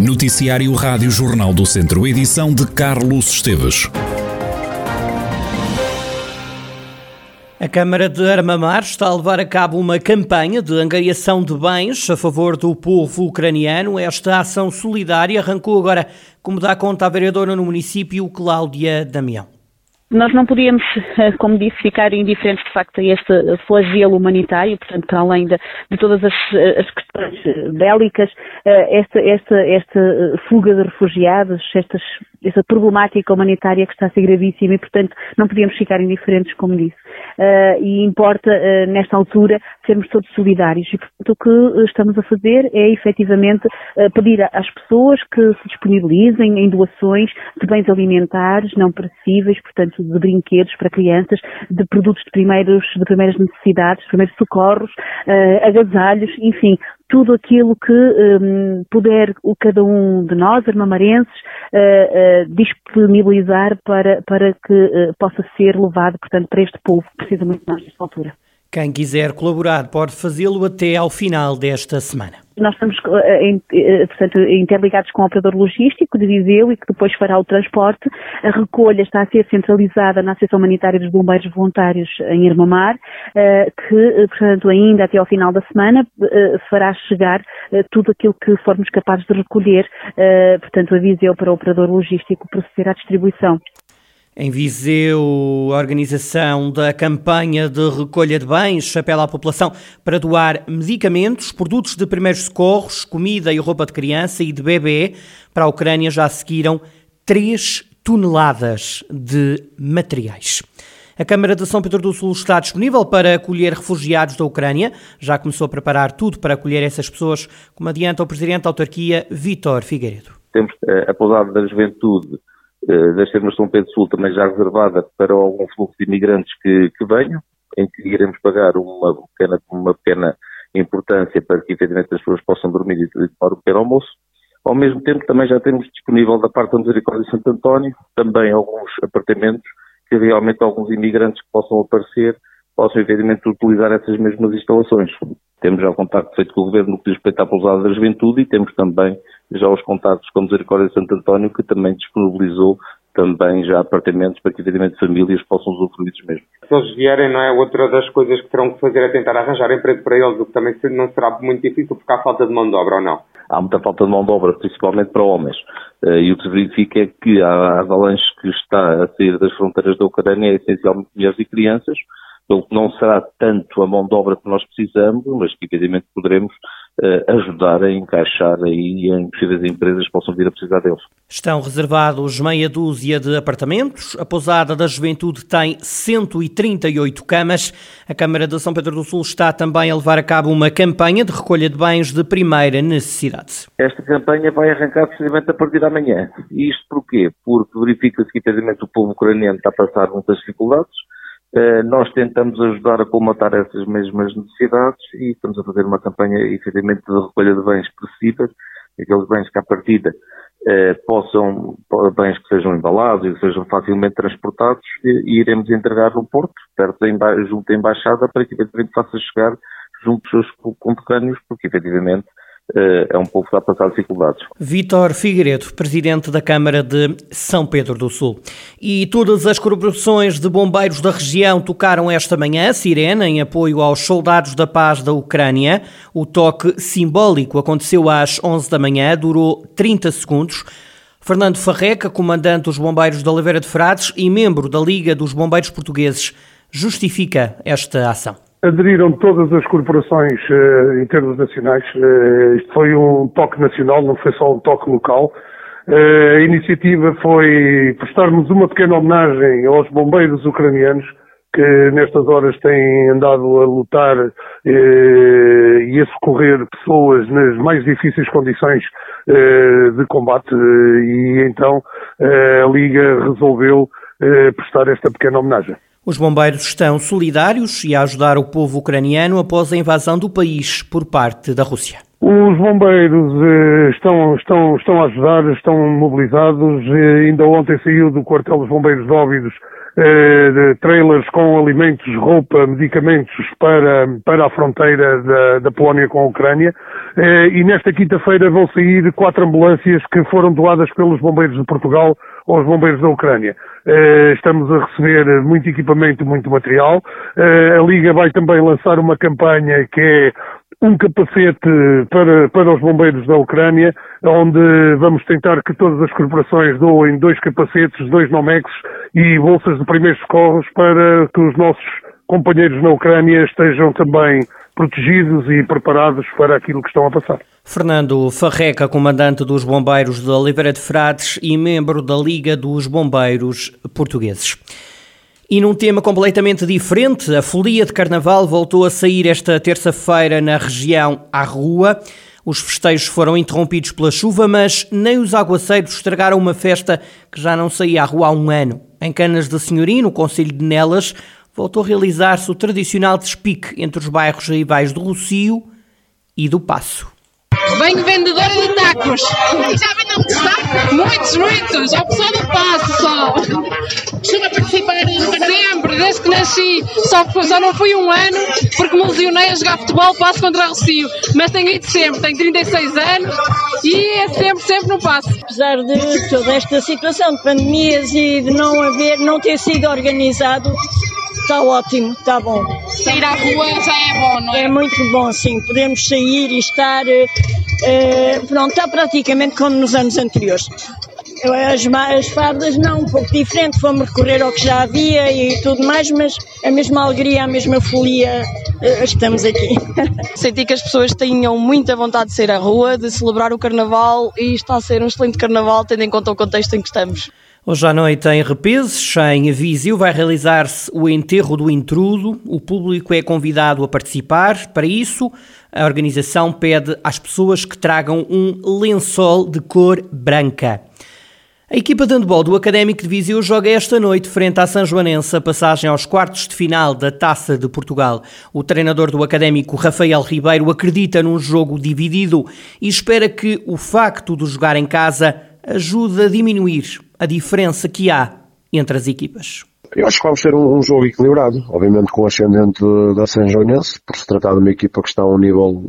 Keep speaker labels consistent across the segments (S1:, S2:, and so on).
S1: Noticiário Rádio Jornal do Centro, edição de Carlos Esteves.
S2: A Câmara de Armamar está a levar a cabo uma campanha de angariação de bens a favor do povo ucraniano. Esta ação solidária arrancou agora, como dá conta a vereadora no município, Cláudia Damião.
S3: Nós não podíamos, eh, como disse, ficar indiferentes de facto a este flagelo humanitário, portanto, para além de, de todas as, eh, as, questões eh, bélicas, esta, esta, esta fuga de refugiados, estas, esta problemática humanitária que está a ser gravíssima e, portanto, não podíamos ficar indiferentes, como disse. E importa, nesta altura, sermos todos solidários. E, portanto, o que estamos a fazer é, efetivamente, pedir às pessoas que se disponibilizem em doações de bens alimentares não perecíveis, portanto, de brinquedos para crianças, de produtos de, primeiros, de primeiras necessidades, primeiros socorros, uh, agasalhos, enfim, tudo aquilo que um, puder o, cada um de nós, armamarenses, uh, uh, disponibilizar para, para que uh, possa ser levado, portanto, para este povo que precisa muito nós nesta altura.
S2: Quem quiser colaborar pode fazê-lo até ao final desta semana.
S3: Nós estamos, eh, eh, portanto, interligados com o operador logístico de Viseu e que depois fará o transporte. A recolha está a ser centralizada na Associação Humanitária dos Bombeiros Voluntários em Irmamar, eh, que, portanto, ainda até ao final da semana fará chegar tudo aquilo que formos capazes de recolher, portanto, a Viseu para o operador logístico proceder à distribuição.
S2: Em Viseu, a organização da campanha de recolha de bens apela à população para doar medicamentos, produtos de primeiros socorros, comida e roupa de criança e de bebê. Para a Ucrânia já seguiram 3 toneladas de materiais. A Câmara de São Pedro do Sul está disponível para acolher refugiados da Ucrânia. Já começou a preparar tudo para acolher essas pessoas, como adianta o Presidente da Autarquia, Vítor Figueiredo.
S4: Temos eh, a pousada da juventude das termas de São Pedro Sul também já reservada para algum fluxo de imigrantes que, que venham, em que iremos pagar uma pequena, uma pequena importância para que efetivamente as pessoas possam dormir e tomar o pequeno almoço. Ao mesmo tempo também já temos disponível da parte da Misericórdia de Santo António também alguns apartamentos que realmente alguns imigrantes possam aparecer possam evidentemente utilizar essas mesmas instalações. Temos já o contacto feito com o Governo no que diz respeito à pousada da juventude e temos também já os contactos com a Misericórdia de Santo António, que também disponibilizou também já apartamentos para que, evidentemente, famílias possam usufruir dos mesmos.
S5: Se eles vierem, não é? Outra das coisas que terão que fazer é tentar arranjar emprego para eles, o que também não será muito difícil porque há falta de mão de obra ou não?
S4: Há muita falta de mão de obra, principalmente para homens. Eh, e o que se verifica é que a avalanche que está a sair das fronteiras da Ucrânia é essencialmente mulheres e crianças, pelo que não será tanto a mão de obra que nós precisamos, mas que evidentemente poderemos uh, ajudar a encaixar aí em possíveis empresas que possam vir a precisar deles.
S2: Estão reservados meia dúzia de apartamentos. A pousada da juventude tem 138 camas. A Câmara de São Pedro do Sul está também a levar a cabo uma campanha de recolha de bens de primeira necessidade.
S4: Esta campanha vai arrancar precisamente a partir de amanhã. Isto porquê? Porque verifica-se que, evidentemente, o povo ucraniano está a passar muitas dificuldades nós tentamos ajudar a colmatar essas mesmas necessidades e estamos a fazer uma campanha, efetivamente, de recolha de bens perecíveis, aqueles bens que, à partida, eh, possam, bens que sejam embalados e que sejam facilmente transportados e, iremos entregar no Porto, perto da, junto à Embaixada, para que, efetivamente, faça chegar junto dos seus conterrâneos, porque, efetivamente, eh, é um povo que está a passar dificuldades.
S2: Vítor Figueiredo, presidente da Câmara de São Pedro do Sul. E todas as corporações de bombeiros da região tocaram esta manhã sirene em apoio aos soldados da paz da Ucrânia. O toque simbólico aconteceu às 11 da manhã, durou 30 segundos. Fernando Farreca, comandante dos Bombeiros de Oliveira de Frades e membro da Liga dos Bombeiros Portugueses, justifica esta ação
S6: aderiram todas as corporações uh, em termos nacionais. Uh, isto foi um toque nacional, não foi só um toque local. Uh, a iniciativa foi prestarmos uma pequena homenagem aos bombeiros ucranianos que nestas horas têm andado a lutar e a socorrer pessoas nas mais difíceis condições de combate e então a Liga resolveu prestar esta pequena homenagem.
S2: Os bombeiros estão solidários e a ajudar o povo ucraniano após a invasão do país por parte da Rússia.
S6: Os bombeiros eh, estão, estão, estão a ajudar, estão mobilizados. Eh, ainda ontem saiu do quartel dos bombeiros de Óbidos eh, trailers com alimentos, roupa, medicamentos para, para a fronteira da, da Polónia com a Ucrânia. e nesta quinta-feira vão sair quatro ambulâncias que foram doadas pelos bombeiros de Portugal aos bombeiros da Ucrânia. Eh, estamos a receber muito equipamento, muito material. Eh, a Liga vai também lançar uma campanha que é um capacete para, para os bombeiros da Ucrânia, onde vamos tentar que todas as corporações doem dois capacetes, dois Nomex e bolsas de primeiros socorros para que os nossos companheiros na Ucrânia estejam também protegidos e preparados para aquilo que estão a passar.
S2: Fernando Farreca, comandante dos Bombeiros de Oliveira de Frades e membro da Liga dos Bombeiros Portugueses. E num tema completamente diferente, a folia de carnaval voltou a sair esta terça-feira na região à rua. Os festejos foram interrompidos pela chuva, mas nem os aguaceiros estragaram uma festa que já não saía à rua há um ano. Em Canas de Senhorim, no Conselho de Nelas, voltou a realizar-se o tradicional despique entre os bairros rivais do Rocio e do Passo.
S7: Venho vendedora de tacos. Já muitos tacos? Muitos, muitos. Ao pessoal do Passo só. Costumo participar sempre, desde que nasci. Só, só não fui um ano porque me lesionei a jogar futebol Passo contra o Rocio. Mas tenho ido sempre, tenho 36 anos e é sempre, sempre no Passo.
S8: Apesar de toda esta situação de pandemias e de não haver, não ter sido organizado, Está ótimo, está bom.
S7: Sair à rua já é bom, não é?
S8: É muito bom, sim. Podemos sair e estar. Uh, pronto, está praticamente como nos anos anteriores. As, as fardas não, um pouco diferente, fomos recorrer ao que já havia e tudo mais, mas a mesma alegria, a mesma folia, uh, estamos aqui.
S9: Senti que as pessoas tinham muita vontade de sair à rua, de celebrar o carnaval e está a ser um excelente carnaval, tendo em conta o contexto em que estamos.
S2: Hoje à noite em Repeses, em Viseu, vai realizar-se o enterro do intrudo. O público é convidado a participar. Para isso, a organização pede às pessoas que tragam um lençol de cor branca. A equipa de handball do Académico de Viseu joga esta noite frente à São Joanense a passagem aos quartos de final da Taça de Portugal. O treinador do Académico, Rafael Ribeiro, acredita num jogo dividido e espera que o facto de jogar em casa ajude a diminuir a diferença que há entre as equipas.
S10: Eu acho que vamos ter um, um jogo equilibrado, obviamente com o ascendente da São Joanense, por se tratar de uma equipa que está a um nível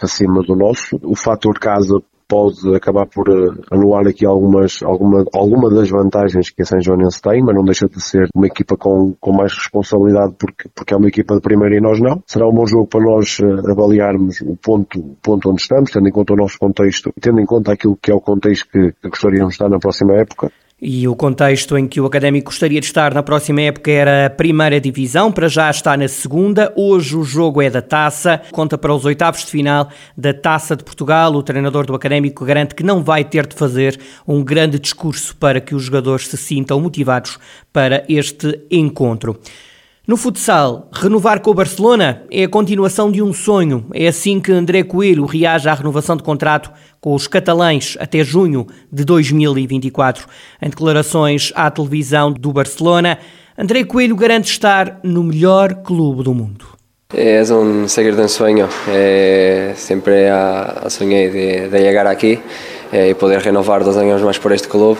S10: acima do nosso. O fator casa pode acabar por eh, anular aqui algumas, alguma, alguma das vantagens que a São Joanense tem, mas não deixa de ser uma equipa com, com mais responsabilidade porque, porque é uma equipa de primeira e nós não. Será um bom jogo para nós eh, avaliarmos o ponto, o ponto onde estamos, tendo em conta o nosso contexto, tendo em conta aquilo que é o contexto que gostaríamos de estar na próxima época.
S2: E o contexto em que o Académico gostaria de estar na próxima época era a primeira divisão, para já está na segunda. Hoje o jogo é da taça, conta para os oitavos de final da Taça de Portugal. O treinador do Académico garante que não vai ter de fazer um grande discurso para que os jogadores se sintam motivados para este encontro. No futsal, renovar com o Barcelona é a continuação de um sonho. É assim que André Coelho reage à renovação de contrato com os catalães até junho de 2024. Em declarações à televisão do Barcelona, André Coelho garante estar no melhor clube do mundo.
S11: É um seguir de um sonho. É, sempre a, sonhei de, de chegar aqui eh, y poder renovar dos años más por este club.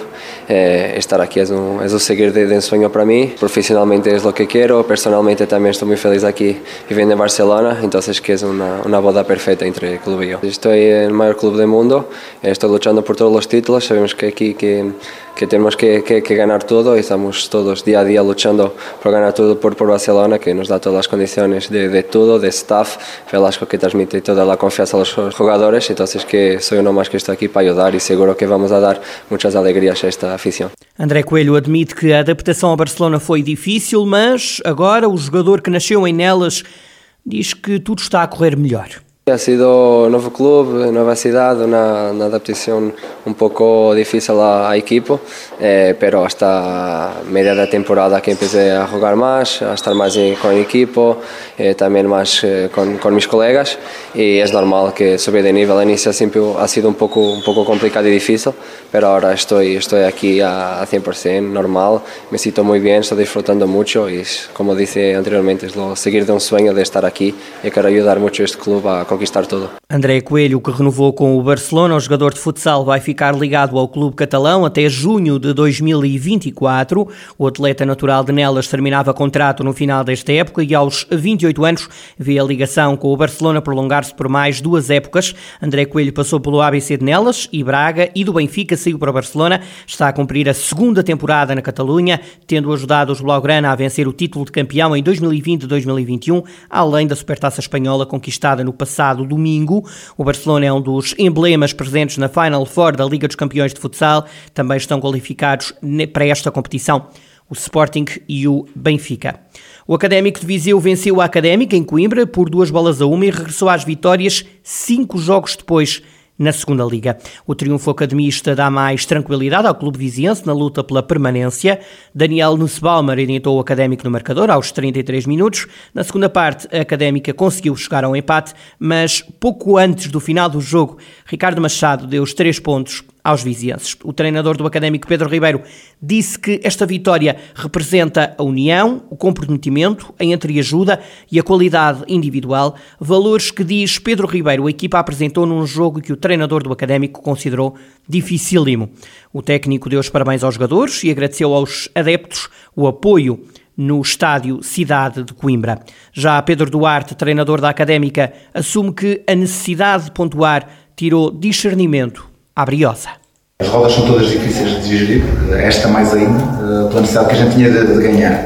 S11: Eh, estar aquí es un, es un seguir de, de ensueño para mí. Profesionalmente es lo que quiero, personalmente también estoy muy feliz aquí viviendo en Barcelona, entonces que es una, una boda perfecta entre el club y yo. Estoy en el mayor club del mundo, estoy luchando por todos los títulos, sabemos que aquí que que tenemos que, que, que, ganar todo y estamos todos día a día luchando por ganar todo por, por Barcelona, que nos da todas las condiciones de, de todo, de staff, Velasco que transmite toda la confianza a los jugadores, entonces que soy uno más que está aquí para ayudar y seguro que vamos a dar muchas alegrías a esta afición.
S2: André Coelho admite que a adaptação a Barcelona foi difícil, mas agora o jogador que nasceu em Nelas diz que tudo está a correr melhor.
S11: Ha sido nuevo club, nueva ciudad, una, adaptación un poco difícil al equipo, eh, pero hasta media de temporada que empecé a jugar más, a estar más con equipo, eh, también más eh, con, mis colegas. Y es normal que subir de nivel al inicio siempre ha sido un poco, un poco complicado y difícil, pero ahora estoy, estoy aquí a, a 100% normal, me siento muy bien, estoy disfrutando mucho y como dice anteriormente, es lo seguir de un sueño de estar aquí. Y quiero ayudar mucho a este club a conquistar tudo.
S2: André Coelho, que renovou com o Barcelona, o jogador de futsal vai ficar ligado ao clube catalão até junho de 2024. O atleta natural de Nelas terminava contrato no final desta época e aos 28 anos vê a ligação com o Barcelona prolongar-se por mais duas épocas. André Coelho passou pelo ABC de Nelas e Braga e do Benfica saiu para o Barcelona. Está a cumprir a segunda temporada na Catalunha, tendo ajudado os Blaugrana a vencer o título de campeão em 2020-2021, além da Supertaça Espanhola conquistada no passado domingo. O Barcelona é um dos emblemas presentes na Final Four da Liga dos Campeões de Futsal. Também estão qualificados para esta competição o Sporting e o Benfica. O Académico de Viseu venceu a Académica em Coimbra por duas bolas a uma e regressou às vitórias cinco jogos depois na segunda liga. O triunfo academista dá mais tranquilidade ao clube viziense na luta pela permanência. Daniel Nussbaumer orientou o Académico no marcador aos 33 minutos. Na segunda parte, a Académica conseguiu chegar ao empate, mas pouco antes do final do jogo, Ricardo Machado deu os três pontos aos vizienses. O treinador do Académico Pedro Ribeiro disse que esta vitória representa a união, o comprometimento, a entreajuda e a qualidade individual, valores que diz Pedro Ribeiro a equipa apresentou num jogo que o treinador do Académico considerou dificílimo. O técnico deu os parabéns aos jogadores e agradeceu aos adeptos o apoio no estádio Cidade de Coimbra. Já Pedro Duarte, treinador da Académica, assume que a necessidade de pontuar tirou discernimento à briosa.
S12: As rodas são todas difíceis de digerir, esta mais ainda, eh, pela necessidade que a gente tinha de, de ganhar.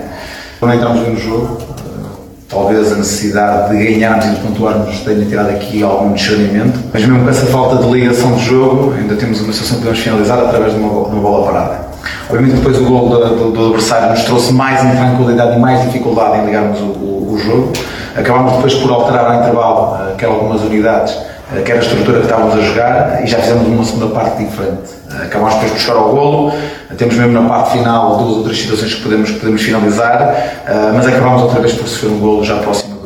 S12: Quando entramos no jogo, eh, talvez a necessidade de ganharmos e de pontuarmos tenha tirado aqui algum discernimento, mas mesmo com essa falta de ligação de jogo, ainda temos uma situação que podemos finalizar através de uma, de uma bola parada. Obviamente depois o gol do, do, do, adversário nos trouxe mais intranquilidade e mais dificuldade em ligarmos o, o, o jogo. Acabámos depois por alterar ao intervalo, que algumas unidades, eh, que era a estrutura que estávamos a jogar, e já fizemos uma segunda parte diferente. Eh, acabámos depois de buscar ao golo, temos mesmo na parte final duas ou três situações que podemos, podemos finalizar, eh, mas acabámos outra vez por sofrer um golo já próximo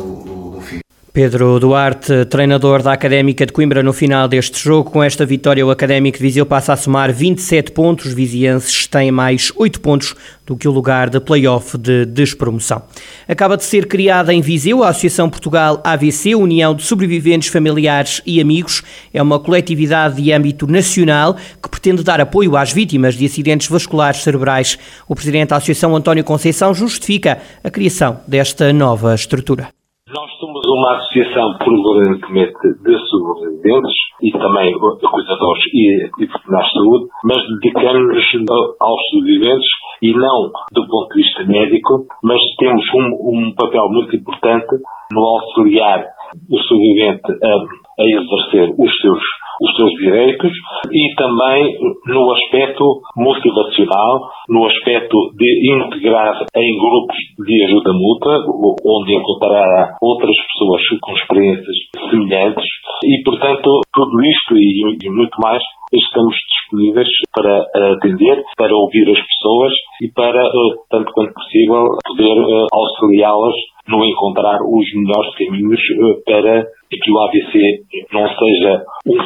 S2: Pedro Duarte, treinador da Académica de Coimbra no final deste jogo. Com esta vitória, o Académico de Viseu passa a somar 27 pontos. Os vizienses têm mais 8 pontos do que o lugar de play-off de despromoção. Acaba de ser criada em Viseu a Associação Portugal AVC, União de Sobreviventes Familiares e Amigos. É uma coletividade de âmbito nacional que pretende dar apoio às vítimas de acidentes vasculares cerebrais. O presidente da Associação, António Conceição, justifica a criação desta nova estrutura.
S13: Nós somos uma associação prevalentemente de sobreviventes e também cuidadores e, e profissionais de saúde, mas dedicamos-nos aos sobreviventes e não do ponto de vista médico, mas temos um, um papel muito importante no auxiliar o sobrevivente a, a exercer os seus os seus direitos e também no aspecto motivacional, no aspecto de integrar em grupos de ajuda mútua, onde encontrará outras pessoas com experiências semelhantes. E, portanto, tudo isto e, muito mais estamos disponíveis para atender, para ouvir as pessoas e para, eh, tanto quanto possível, poder eh, auxiliá-las no encontrar os melhores caminhos eh, para que o AVC não seja um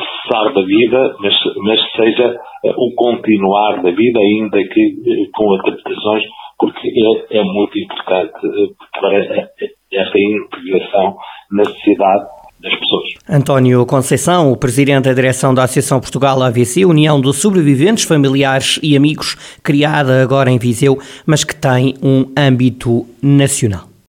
S13: da vida, mas, mas seja um continuar da vida, ainda que com adaptações, porque é, é muito importante para esta integração na sociedade das pessoas.
S2: António Conceição, o presidente da direção da Associação Portugal AVC, União de Sobreviventes Familiares e Amigos, criada agora em Viseu, mas que tem um âmbito nacional.